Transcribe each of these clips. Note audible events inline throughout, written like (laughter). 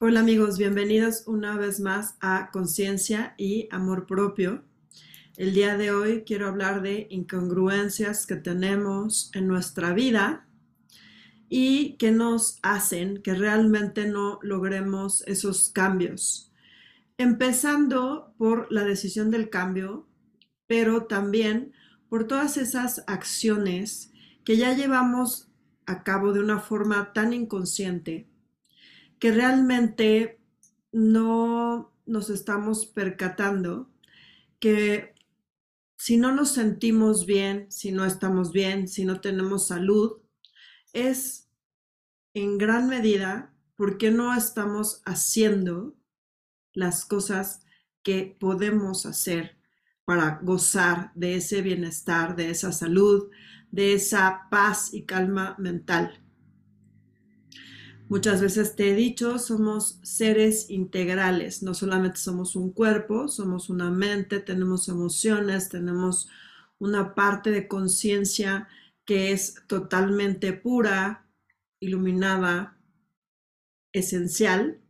Hola amigos, bienvenidos una vez más a Conciencia y Amor Propio. El día de hoy quiero hablar de incongruencias que tenemos en nuestra vida y que nos hacen que realmente no logremos esos cambios. Empezando por la decisión del cambio, pero también por todas esas acciones que ya llevamos a cabo de una forma tan inconsciente que realmente no nos estamos percatando que si no nos sentimos bien, si no estamos bien, si no tenemos salud, es en gran medida porque no estamos haciendo las cosas que podemos hacer para gozar de ese bienestar, de esa salud, de esa paz y calma mental. Muchas veces te he dicho, somos seres integrales, no solamente somos un cuerpo, somos una mente, tenemos emociones, tenemos una parte de conciencia que es totalmente pura, iluminada, esencial.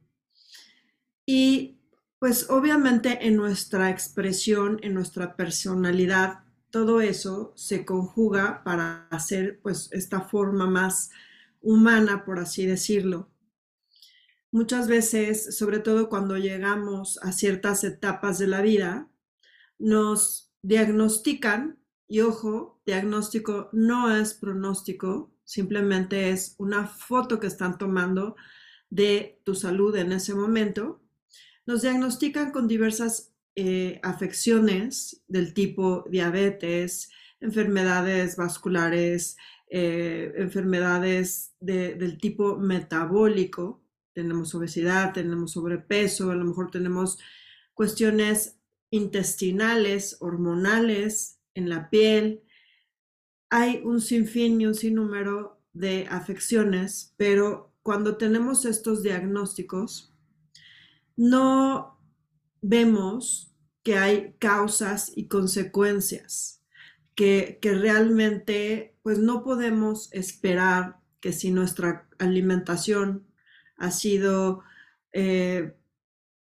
Y pues obviamente en nuestra expresión, en nuestra personalidad, todo eso se conjuga para hacer pues esta forma más humana, por así decirlo. Muchas veces, sobre todo cuando llegamos a ciertas etapas de la vida, nos diagnostican, y ojo, diagnóstico no es pronóstico, simplemente es una foto que están tomando de tu salud en ese momento. Nos diagnostican con diversas eh, afecciones del tipo diabetes, enfermedades vasculares, eh, enfermedades del tipo metabólico, tenemos obesidad, tenemos sobrepeso, a lo mejor tenemos cuestiones intestinales, hormonales, en la piel. Hay un sinfín y un sinnúmero de afecciones, pero cuando tenemos estos diagnósticos, no vemos que hay causas y consecuencias que, realmente pues no podemos esperar que si nuestra alimentación ha sido eh,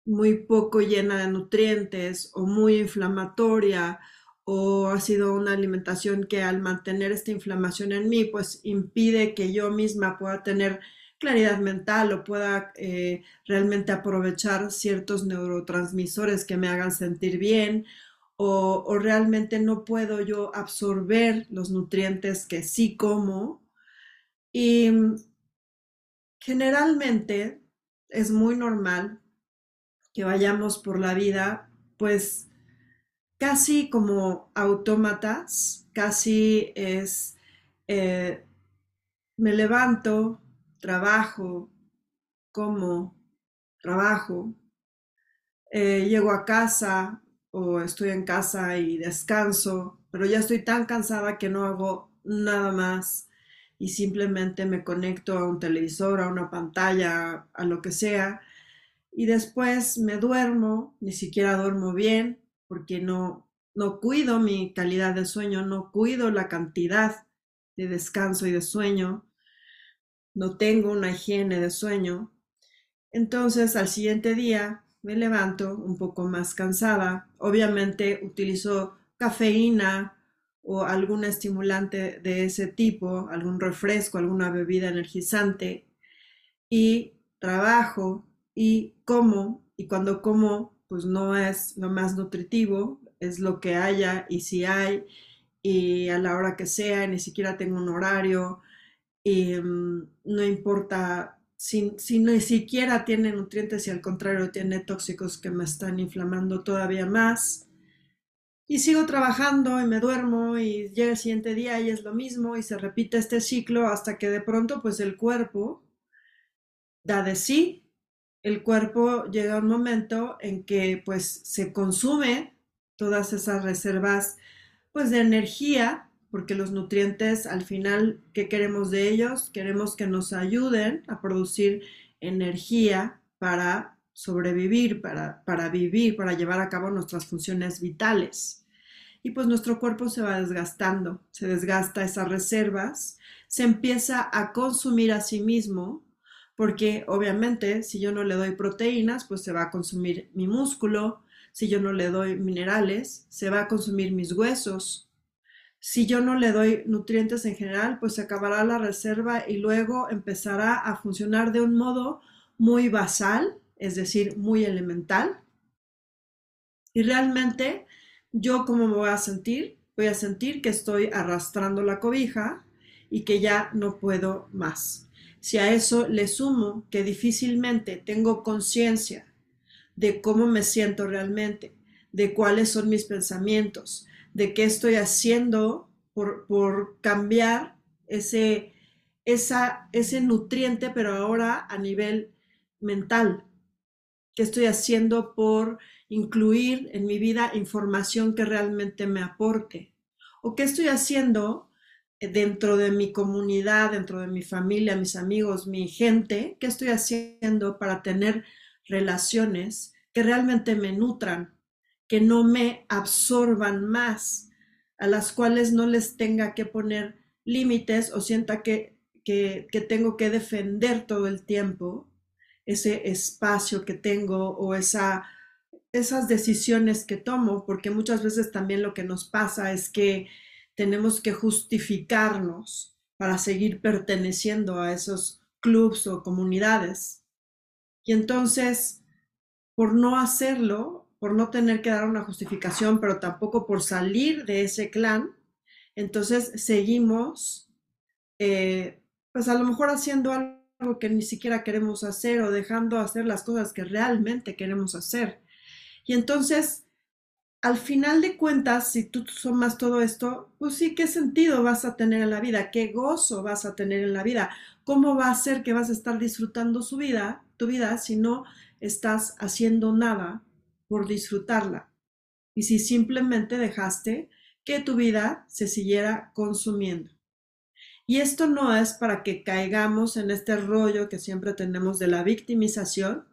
muy poco llena de nutrientes o muy inflamatoria o ha sido una alimentación que al mantener esta inflamación en mí pues impide que yo misma pueda tener claridad mental o pueda eh, realmente aprovechar ciertos neurotransmisores que me hagan sentir bien o, realmente no puedo yo absorber los nutrientes que sí como. Y mm, generalmente es muy normal que vayamos por la vida pues casi como autómatas, casi es, eh, me levanto, trabajo, como, trabajo, eh, llego a casa, o estoy en casa y descanso, pero ya estoy tan cansada que no hago nada más y simplemente me conecto a un televisor, a una pantalla, a lo que sea, y después me duermo, ni siquiera duermo bien, porque no, no cuido mi calidad de sueño, no cuido la cantidad de descanso y de sueño, no tengo una higiene de sueño. Entonces al siguiente día me levanto un poco más cansada. Obviamente utilizo cafeína o algún estimulante de ese tipo, algún refresco, alguna bebida energizante y trabajo y como y cuando como pues no es lo más nutritivo, es lo que haya y si hay y a la hora que sea, ni siquiera tengo un horario y mm, no importa si, ni siquiera tiene nutrientes y al contrario tiene tóxicos que me están inflamando todavía más. Y sigo trabajando y me duermo y llega el siguiente día y es lo mismo y se repite este ciclo hasta que de pronto pues el cuerpo da de sí. El cuerpo llega a un momento en que pues se consume todas esas reservas pues de energía porque los nutrientes al final, ¿qué queremos de ellos? Queremos que nos ayuden a producir energía para sobrevivir, para, para vivir, para llevar a cabo nuestras funciones vitales. Y pues nuestro cuerpo se va desgastando, se desgasta esas reservas, se empieza a consumir a sí mismo, porque obviamente si yo no le doy proteínas, pues se va a consumir mi músculo, si yo no le doy minerales, se va a consumir mis huesos. Si yo no le doy nutrientes en general, pues se acabará la reserva y luego empezará a funcionar de un modo muy basal, es decir, muy elemental. Y realmente, ¿yo cómo me voy a sentir? Voy a sentir que estoy arrastrando la cobija y que ya no puedo más. Si a eso le sumo que difícilmente tengo conciencia de cómo me siento realmente, de cuáles son mis pensamientos, de qué estoy haciendo por, por cambiar ese, esa, ese nutriente, pero ahora a nivel mental. ¿Qué estoy haciendo por incluir en mi vida información que realmente me aporte? ¿O qué estoy haciendo dentro de mi comunidad, dentro de mi familia, mis amigos, mi gente? ¿Qué estoy haciendo para tener relaciones que realmente me nutran, que no me absorban más, a las cuales no les tenga que poner límites o sienta que, que, tengo que defender todo el tiempo ese espacio que tengo o esa, esas decisiones que tomo, porque muchas veces también lo que nos pasa es que tenemos que justificarnos para seguir perteneciendo a esos clubs o comunidades. Y entonces, por no hacerlo, por no tener que dar una justificación, pero tampoco por salir de ese clan, entonces seguimos, eh, pues a lo mejor haciendo algo que ni siquiera queremos hacer o dejando hacer las cosas que realmente queremos hacer. Y entonces, al final de cuentas, si tú sumas todo esto, pues sí, ¿qué sentido vas a tener en la vida? ¿Qué gozo vas a tener en la vida? ¿Cómo va a ser que vas a estar disfrutando su vida, tu vida, si no estás haciendo nada por disfrutarla. Y si simplemente dejaste que tu vida se siguiera consumiendo. Y esto no es para que caigamos en este rollo que siempre tenemos de la victimización,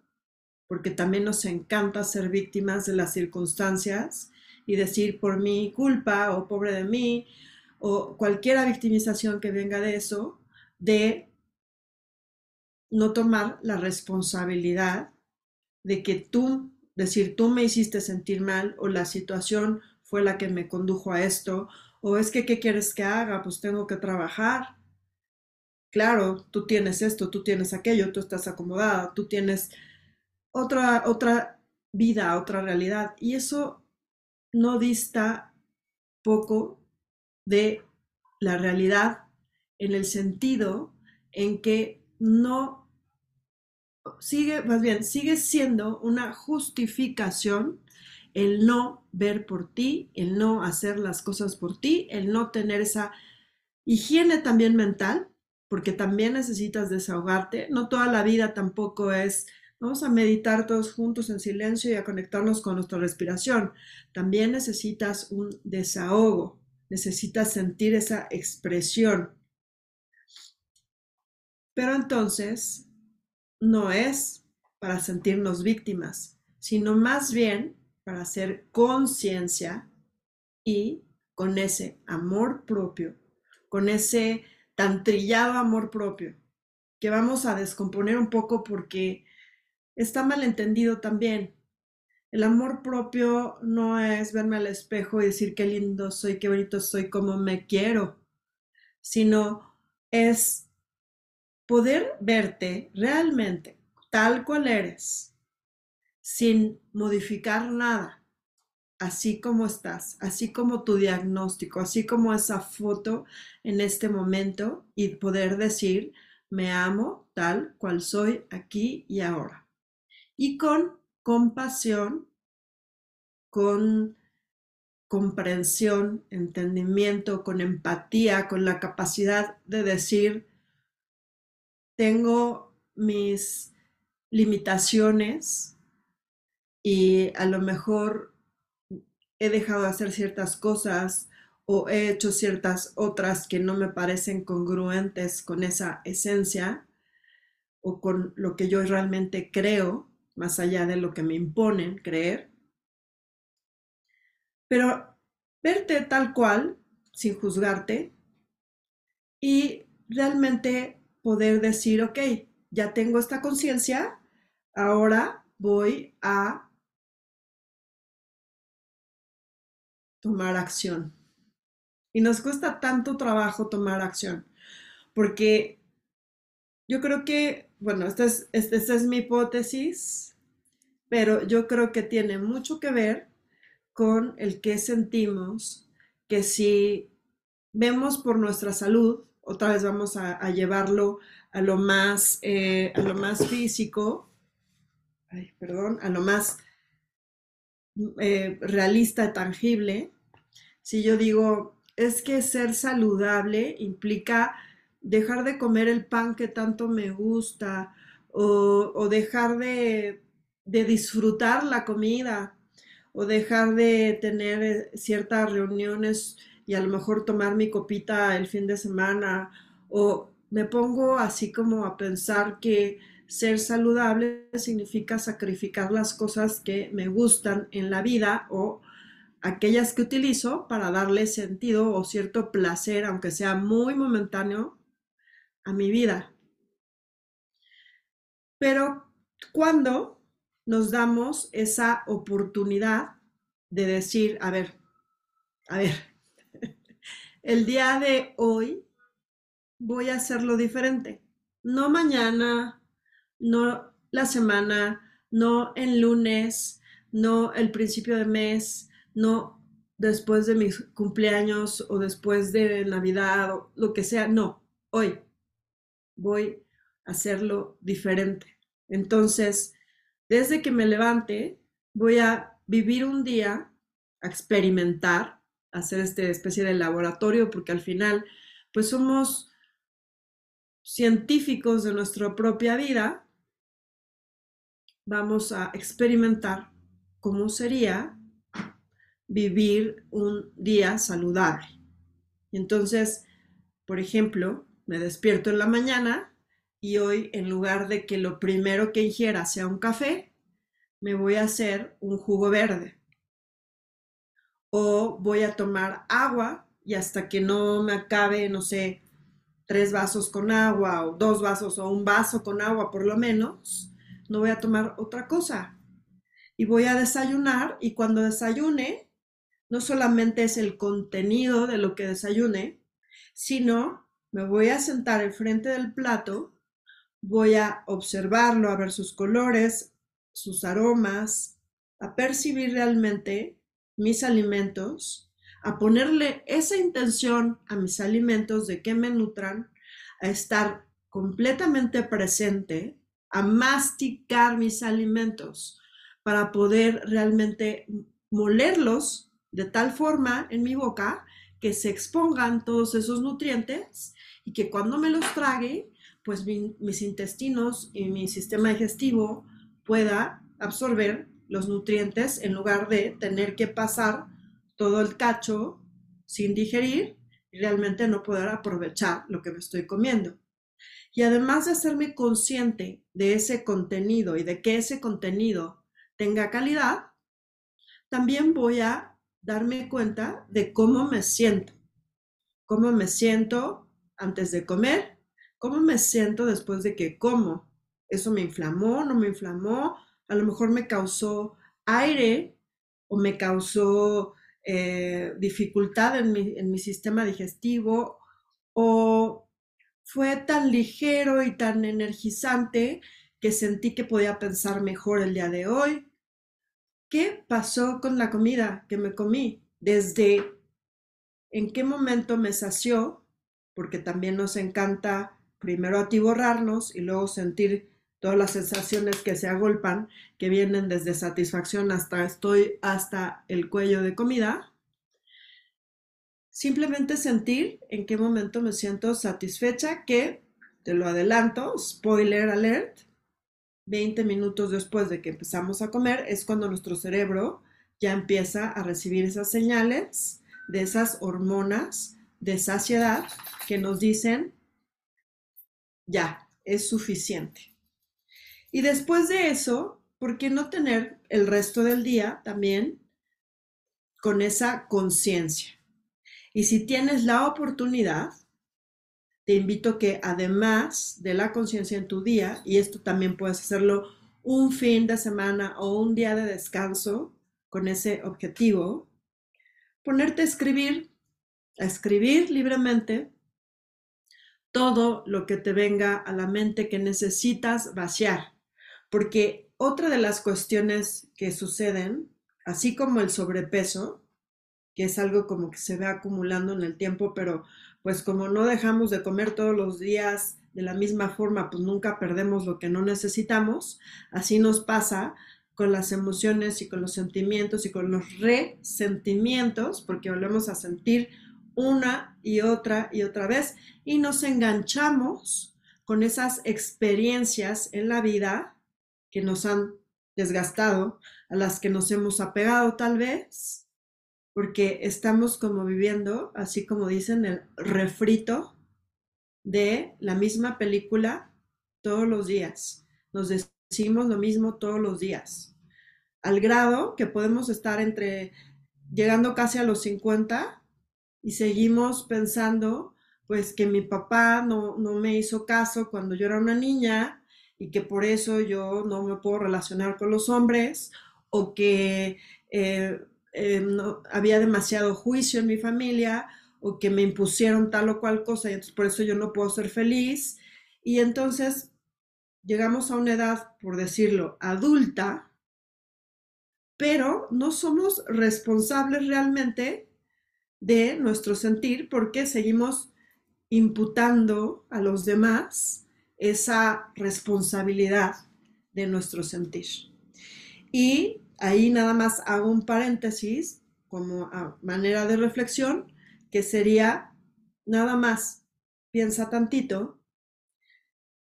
porque también nos encanta ser víctimas de las circunstancias y decir por mi culpa o pobre de mí o cualquier victimización que venga de eso, de no tomar la responsabilidad de que tú, decir, tú me hiciste sentir mal o la situación fue la que me condujo a esto, o es que, ¿qué quieres que haga? Pues tengo que trabajar. Claro, tú tienes esto, tú tienes aquello, tú estás acomodada, tú tienes otra, otra vida, otra realidad. Y eso no dista poco de la realidad en el sentido en que no sigue, más bien, sigue siendo una justificación el no ver por ti, el no hacer las cosas por ti, el no tener esa higiene también mental, porque también necesitas desahogarte. No toda la vida tampoco es, vamos a meditar todos juntos en silencio y a conectarnos con nuestra respiración. También necesitas un desahogo, necesitas sentir esa expresión. Pero entonces no es para sentirnos víctimas, sino más bien para hacer conciencia y con ese amor propio, con ese tan trillado amor propio, que vamos a descomponer un poco porque está mal entendido también. El amor propio no es verme al espejo y decir qué lindo soy, qué bonito soy, cómo me quiero, sino es poder verte realmente tal cual eres, sin modificar nada, así como estás, así como tu diagnóstico, así como esa foto en este momento y poder decir, me amo tal cual soy aquí y ahora. Y con compasión, con comprensión, entendimiento, con empatía, con la capacidad de decir, tengo mis limitaciones y a lo mejor he dejado de hacer ciertas cosas o he hecho ciertas otras que no me parecen congruentes con esa esencia o con lo que yo realmente creo, más allá de lo que me imponen creer. Pero verte tal cual, sin juzgarte, y realmente poder decir, ok, ya tengo esta conciencia, ahora voy a tomar acción. Y nos cuesta tanto trabajo tomar acción, porque yo creo que, bueno, esta es, esta es mi hipótesis, pero yo creo que tiene mucho que ver con el que sentimos, que si vemos por nuestra salud, otra vez vamos a, llevarlo a lo más, eh, a lo más físico, ay, perdón, a lo más eh, realista, tangible. Si yo digo, es que ser saludable implica dejar de comer el pan que tanto me gusta o, dejar de, disfrutar la comida o dejar de tener eh, ciertas reuniones y a lo mejor tomar mi copita el fin de semana o me pongo así como a pensar que ser saludable significa sacrificar las cosas que me gustan en la vida o aquellas que utilizo para darle sentido o cierto placer, aunque sea muy momentáneo, a mi vida. Pero cuando nos damos esa oportunidad de decir, a ver, a ver, el día de hoy voy a hacerlo diferente. No mañana, no la semana, no el lunes, no el principio de mes, no después de mis cumpleaños o después de Navidad o lo que sea. No, hoy voy a hacerlo diferente. Entonces, desde que me levante, voy a vivir un día, a experimentar hacer esta especie de laboratorio, porque al final, pues somos científicos de nuestra propia vida, vamos a experimentar cómo sería vivir un día saludable. Entonces, por ejemplo, me despierto en la mañana y hoy en lugar de que lo primero que ingiera sea un café, me voy a hacer un jugo verde o voy a tomar agua y hasta que no me acabe, no sé, tres vasos con agua o dos vasos o un vaso con agua por lo menos, no voy a tomar otra cosa. Y voy a desayunar y cuando desayune, no solamente es el contenido de lo que desayune, sino me voy a sentar enfrente del plato, voy a observarlo, a ver sus colores, sus aromas, a percibir realmente mis alimentos, a ponerle esa intención a mis alimentos de que me nutran, a estar completamente presente, a masticar mis alimentos para poder realmente molerlos de tal forma en mi boca que se expongan todos esos nutrientes y que cuando me los trague, pues mis intestinos y mi sistema digestivo pueda absorber los nutrientes en lugar de tener que pasar todo el cacho sin digerir y realmente no poder aprovechar lo que me estoy comiendo. Y además de hacerme consciente de ese contenido y de que ese contenido tenga calidad, también voy a darme cuenta de cómo me siento. Cómo me siento antes de comer, cómo me siento después de que como. ¿Eso me inflamó? ¿No me inflamó? A lo mejor me causó aire o me causó eh, dificultad en mi, en mi sistema digestivo o fue tan ligero y tan energizante que sentí que podía pensar mejor el día de hoy. ¿Qué pasó con la comida que me comí? Desde en qué momento me sació, porque también nos encanta primero atiborrarnos y luego sentir todas las sensaciones que se agolpan, que vienen desde satisfacción hasta estoy hasta el cuello de comida. Simplemente sentir en qué momento me siento satisfecha, que te lo adelanto, spoiler alert, 20 minutos después de que empezamos a comer es cuando nuestro cerebro ya empieza a recibir esas señales de esas hormonas de saciedad que nos dicen, ya, es suficiente. Y después de eso, ¿por qué no tener el resto del día también con esa conciencia? Y si tienes la oportunidad, te invito que además de la conciencia en tu día, y esto también puedes hacerlo un fin de semana o un día de descanso con ese objetivo, ponerte a escribir, a escribir libremente todo lo que te venga a la mente que necesitas vaciar, porque otra de las cuestiones que suceden, así como el sobrepeso, que es algo como que se ve acumulando en el tiempo, pero pues como no dejamos de comer todos los días de la misma forma, pues nunca perdemos lo que no necesitamos. Así nos pasa con las emociones y con los sentimientos y con los resentimientos, porque volvemos a sentir una y otra y otra vez y nos enganchamos con esas experiencias en la vida que nos han desgastado, a las que nos hemos apegado tal vez, porque estamos como viviendo, así como dicen, el refrito de la misma película todos los días. Nos decimos lo mismo todos los días, al grado que podemos estar entre llegando casi a los 50 y seguimos pensando pues que mi papá no, no me hizo caso cuando yo era una niña y que por eso yo no me puedo relacionar con los hombres o que eh, eh, había demasiado juicio en mi familia o que me impusieron tal o cual cosa y entonces por eso yo no puedo ser feliz. Y entonces llegamos a una edad, por decirlo, adulta, pero no somos responsables realmente de nuestro sentir porque seguimos imputando a los demás esa responsabilidad de nuestro sentir. Y ahí nada más hago un paréntesis como a manera de reflexión, que sería nada más, piensa tantito,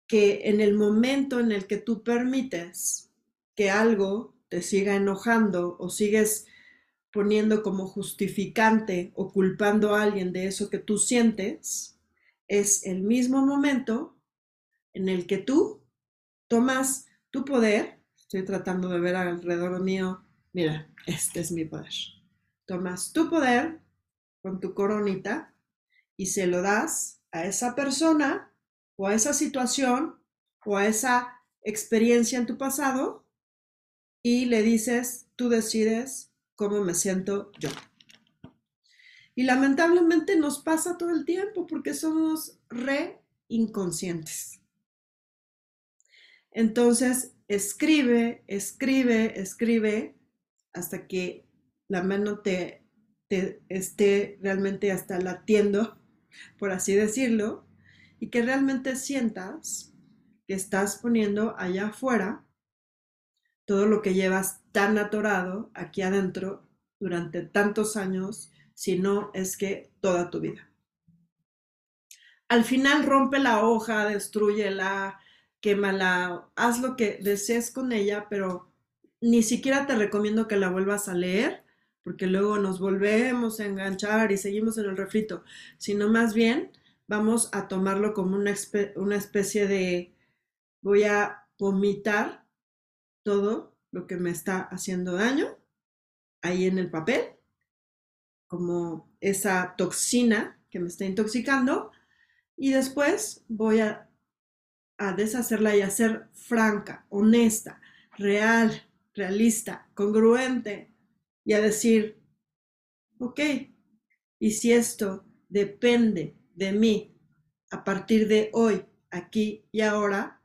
que en el momento en el que tú permites que algo te siga enojando o sigues poniendo como justificante o culpando a alguien de eso que tú sientes, es el mismo momento en el que tú tomas tu poder Estoy tratando de ver alrededor mío. Mira, este es mi poder. Tomas tu poder con tu coronita y se lo das a esa persona o a esa situación o a esa experiencia en tu pasado y le dices, tú decides cómo me siento yo. Y lamentablemente nos pasa todo el tiempo porque somos re inconscientes. Entonces, escribe, escribe, escribe hasta que la mano te, te esté realmente hasta latiendo, por así decirlo, y que realmente sientas que estás poniendo allá afuera todo lo que llevas tan atorado aquí adentro durante tantos años, si no es que toda tu vida. Al final rompe la hoja, destruyela, quémala, haz lo que desees con ella, pero ni siquiera te recomiendo que la vuelvas a leer, porque luego nos volvemos a enganchar y seguimos en el refrito, sino más bien vamos a tomarlo como una, una especie de voy a vomitar todo lo que me está haciendo daño ahí en el papel, como esa toxina que me está intoxicando, y después voy a a deshacerla y a ser franca, honesta, real, realista, congruente y a decir, ok, y si esto depende de mí a partir de hoy, aquí y ahora,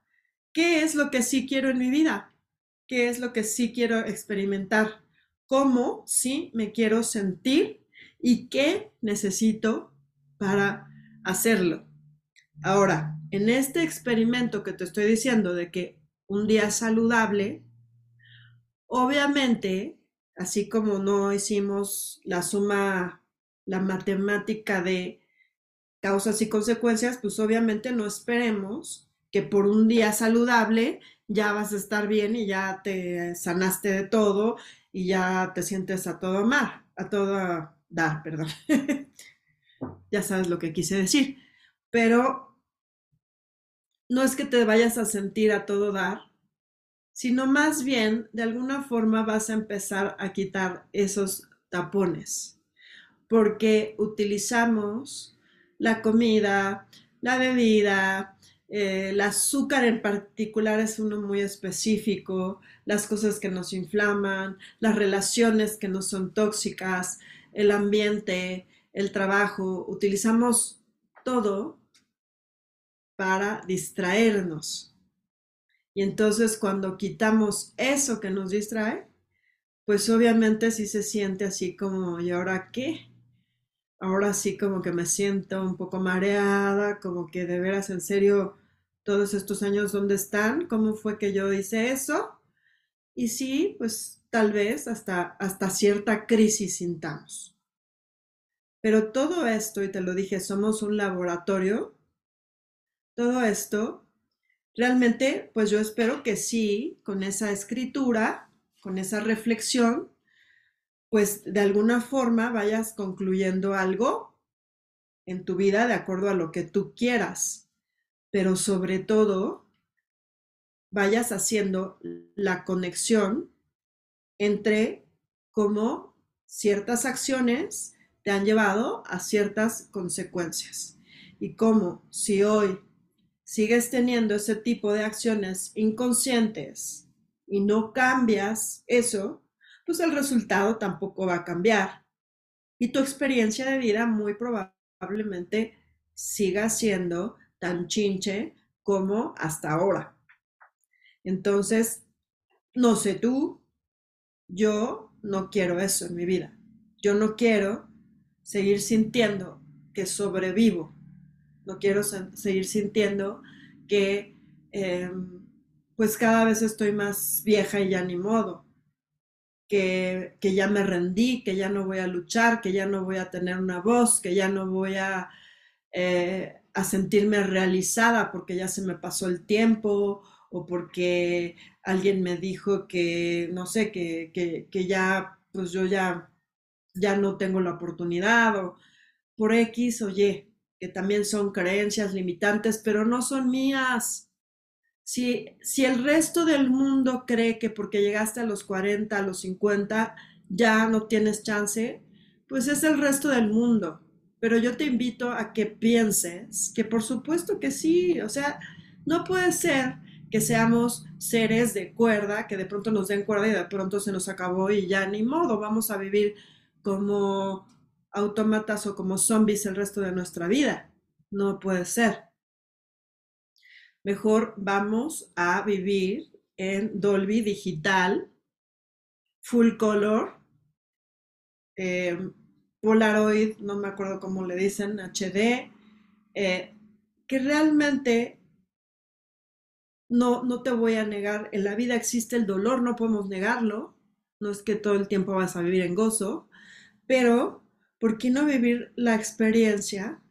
¿qué es lo que sí quiero en mi vida? ¿Qué es lo que sí quiero experimentar? ¿Cómo sí me quiero sentir? ¿Y qué necesito para hacerlo? Ahora, en este experimento que te estoy diciendo de que un día saludable, obviamente, así como no hicimos la suma, la matemática de causas y consecuencias, pues obviamente no esperemos que por un día saludable ya vas a estar bien y ya te sanaste de todo y ya te sientes a todo amar, a todo dar, perdón. (laughs) ya sabes lo que quise decir. Pero no es que te vayas a sentir a todo dar, sino más bien de alguna forma vas a empezar a quitar esos tapones, porque utilizamos la comida, la bebida, eh, el azúcar en particular es uno muy específico, las cosas que nos inflaman, las relaciones que no son tóxicas, el ambiente, el trabajo, utilizamos todo para distraernos. Y entonces cuando quitamos eso que nos distrae, pues obviamente sí se siente así como, ¿y ahora qué? Ahora sí como que me siento un poco mareada, como que de veras en serio todos estos años dónde están, cómo fue que yo hice eso. Y sí, pues tal vez hasta, hasta cierta crisis sintamos. Pero todo esto, y te lo dije, somos un laboratorio, todo esto, realmente, pues yo espero que sí, con esa escritura, con esa reflexión, pues de alguna forma vayas concluyendo algo en tu vida de acuerdo a lo que tú quieras, pero sobre todo vayas haciendo la conexión entre cómo ciertas acciones te han llevado a ciertas consecuencias y cómo si hoy sigues teniendo ese tipo de acciones inconscientes y no cambias eso, pues el resultado tampoco va a cambiar. Y tu experiencia de vida muy probablemente siga siendo tan chinche como hasta ahora. Entonces, no sé tú, yo no quiero eso en mi vida. Yo no quiero seguir sintiendo que sobrevivo. No quiero seguir sintiendo que em, pues cada vez estoy más vieja y ya ni modo, que, que, ya me rendí, que ya no voy a luchar, que ya no voy a tener una voz, que ya no voy a, eh, a sentirme realizada porque ya se me pasó el tiempo o porque alguien me dijo que, no sé, que, que, que ya, pues yo ya, ya no tengo la oportunidad o por X o Y, que también son creencias limitantes, pero no son mías si, si el resto del mundo cree que porque llegaste a los 40, a los 50, ya no tienes chance, pues es el resto del mundo. Pero yo te invito a que pienses que por supuesto que sí, o sea, no puede ser que seamos seres de cuerda, que de pronto nos den cuerda y de pronto se nos acabó y ya ni modo, vamos a vivir como autómatas o como zombies el resto de nuestra vida. No puede ser mejor vamos a vivir en Dolby Digital, Full Color, em, Polaroid, no me acuerdo cómo le dicen, HD, eh, que realmente no, no te voy a negar, en la vida existe el dolor, no podemos negarlo, no es que todo el tiempo vas a vivir en gozo, pero ¿por qué no vivir la experiencia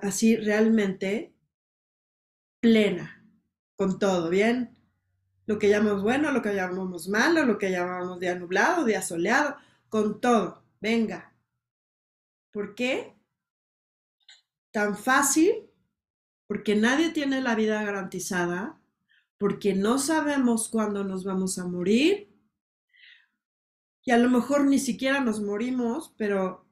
así realmente plena con todo, ¿bien? Lo que llamamos bueno, lo que llamamos malo, lo que llamamos día nublado, día soleado, con todo, venga. ¿Por qué? Tan fácil, porque nadie tiene la vida garantizada, porque no sabemos cuándo nos vamos a morir, y a lo mejor ni siquiera nos morimos, pero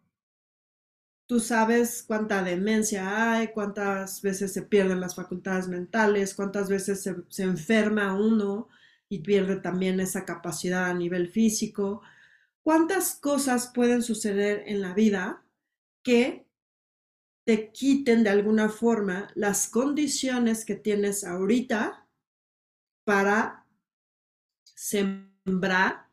Tú sabes cuánta demencia hay, cuántas veces se pierden las facultades mentales, cuántas veces se, enferma uno y pierde también esa capacidad a nivel físico. ¿Cuántas cosas pueden suceder en la vida que te quiten de alguna forma las condiciones que tienes ahorita para sembrar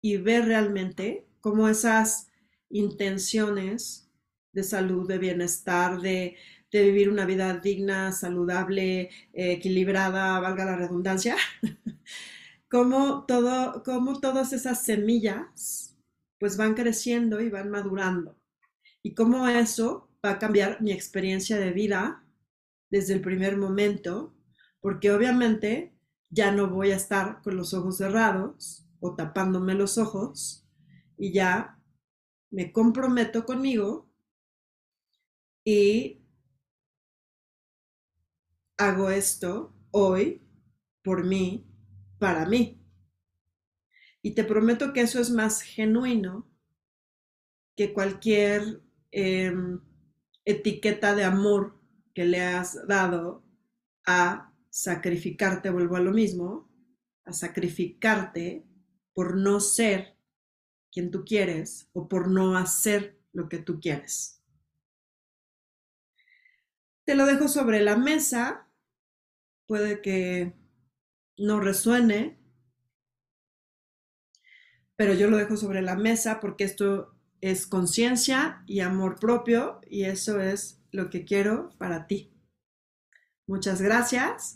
y ver realmente cómo esas intenciones de salud, de bienestar, de, vivir una vida digna, saludable, equilibrada, valga la redundancia, (laughs) como, todo, como todas esas semillas pues van creciendo y van madurando. Y cómo eso va a cambiar mi experiencia de vida desde el primer momento, porque obviamente ya no voy a estar con los ojos cerrados o tapándome los ojos y ya me comprometo conmigo y hago esto hoy por mí, para mí. Y te prometo que eso es más genuino que cualquier em, etiqueta de amor que le has dado a sacrificarte, vuelvo a lo mismo, a sacrificarte por no ser quien tú quieres o por no hacer lo que tú quieres. Te lo dejo sobre la mesa, puede que no resuene, pero yo lo dejo sobre la mesa porque esto es conciencia y amor propio y eso es lo que quiero para ti. Muchas gracias